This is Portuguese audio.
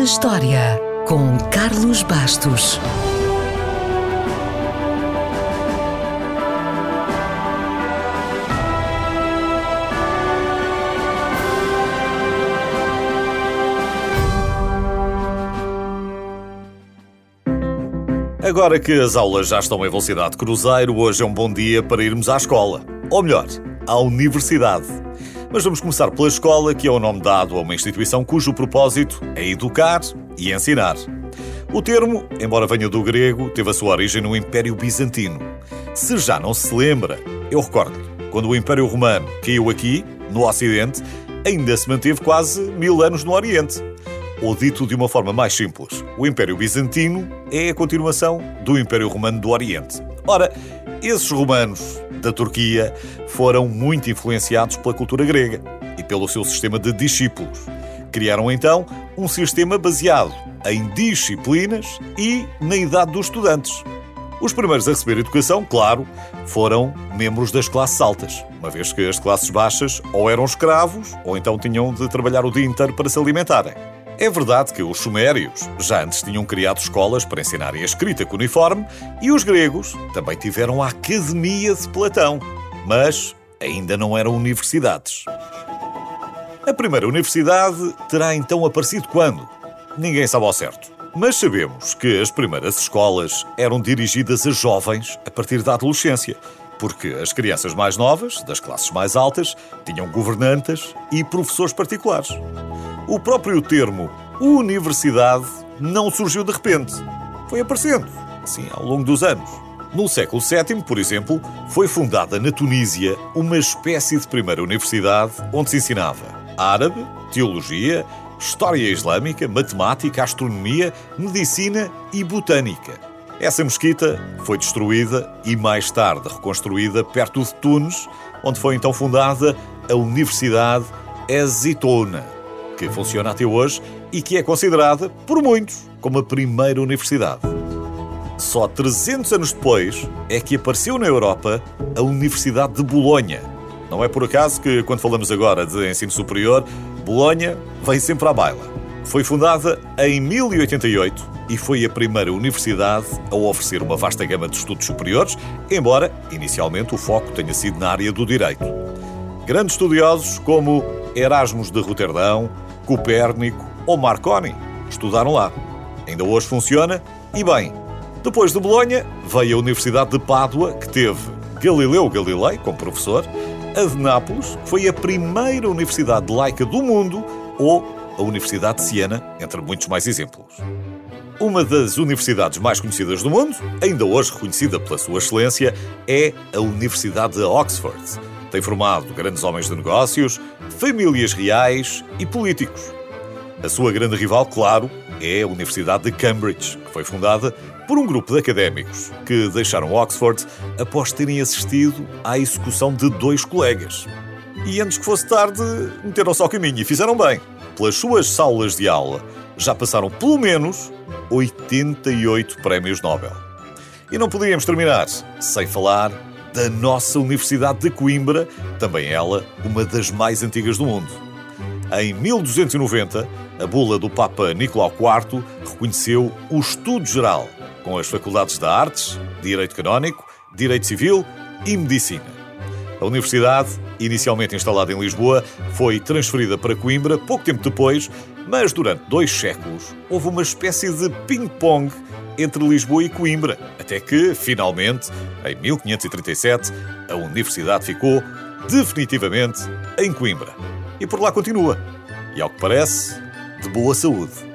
na História, com Carlos Bastos. Agora que as aulas já estão em velocidade cruzeiro, hoje é um bom dia para irmos à escola. Ou melhor, à universidade. Mas vamos começar pela escola, que é o nome dado a uma instituição cujo propósito é educar e ensinar. O termo, embora venha do grego, teve a sua origem no Império Bizantino. Se já não se lembra, eu recordo quando o Império Romano caiu aqui, no Ocidente, ainda se manteve quase mil anos no Oriente. Ou dito de uma forma mais simples, o Império Bizantino é a continuação do Império Romano do Oriente. Ora, esses romanos da Turquia foram muito influenciados pela cultura grega e pelo seu sistema de discípulos. Criaram então um sistema baseado em disciplinas e na idade dos estudantes. Os primeiros a receber educação, claro, foram membros das classes altas, uma vez que as classes baixas ou eram escravos ou então tinham de trabalhar o dia inteiro para se alimentarem. É verdade que os sumérios já antes tinham criado escolas para ensinarem a escrita cuneiforme e os gregos também tiveram a Academia de Platão, mas ainda não eram universidades. A primeira universidade terá então aparecido quando? Ninguém sabe ao certo. Mas sabemos que as primeiras escolas eram dirigidas a jovens a partir da adolescência, porque as crianças mais novas, das classes mais altas, tinham governantas e professores particulares. O próprio termo universidade não surgiu de repente. Foi aparecendo, assim, ao longo dos anos. No século VII, por exemplo, foi fundada na Tunísia uma espécie de primeira universidade onde se ensinava árabe, teologia, história islâmica, matemática, astronomia, medicina e botânica. Essa mesquita foi destruída e mais tarde reconstruída perto de Tunes, onde foi então fundada a Universidade Ezitona que funciona até hoje e que é considerada, por muitos, como a primeira universidade. Só 300 anos depois é que apareceu na Europa a Universidade de Bolonha. Não é por acaso que, quando falamos agora de ensino superior, Bolonha vem sempre à baila. Foi fundada em 1088 e foi a primeira universidade a oferecer uma vasta gama de estudos superiores, embora inicialmente o foco tenha sido na área do direito. Grandes estudiosos como Erasmus de Roterdão, Copérnico ou Marconi estudaram lá. Ainda hoje funciona e bem. Depois de Bolonha, veio a Universidade de Pádua, que teve Galileu Galilei como professor, a de Nápoles, que foi a primeira universidade laica do mundo, ou a Universidade de Siena, entre muitos mais exemplos. Uma das universidades mais conhecidas do mundo, ainda hoje reconhecida pela sua excelência, é a Universidade de Oxford. Tem formado grandes homens de negócios, famílias reais e políticos. A sua grande rival, claro, é a Universidade de Cambridge, que foi fundada por um grupo de académicos que deixaram Oxford após terem assistido à execução de dois colegas. E antes que fosse tarde, meteram-se ao caminho e fizeram bem. Pelas suas salas de aula já passaram pelo menos 88 prémios Nobel. E não podíamos terminar sem falar da nossa Universidade de Coimbra, também ela uma das mais antigas do mundo. Em 1290, a bula do Papa Nicolau IV reconheceu o estudo geral, com as faculdades de Artes, Direito Canónico, Direito Civil e Medicina. A universidade, inicialmente instalada em Lisboa, foi transferida para Coimbra pouco tempo depois, mas durante dois séculos houve uma espécie de ping-pong entre Lisboa e Coimbra, até que, finalmente, em 1537, a universidade ficou definitivamente em Coimbra. E por lá continua. E ao que parece, de boa saúde.